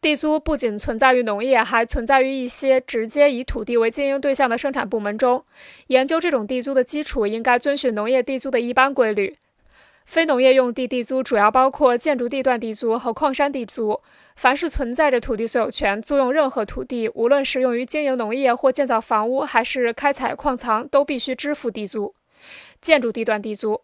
地租不仅存在于农业还存在于一些直接以土地为经营对象的生产部门中研究这种地租的基础应该遵循农业地租的一般规律。非农业用地地租主要包括建筑地段地租和矿山地租。凡是存在着土地所有权租用任何土地无论是用于经营农业或建造房屋还是开采矿藏都必须支付地租。建筑地段地租。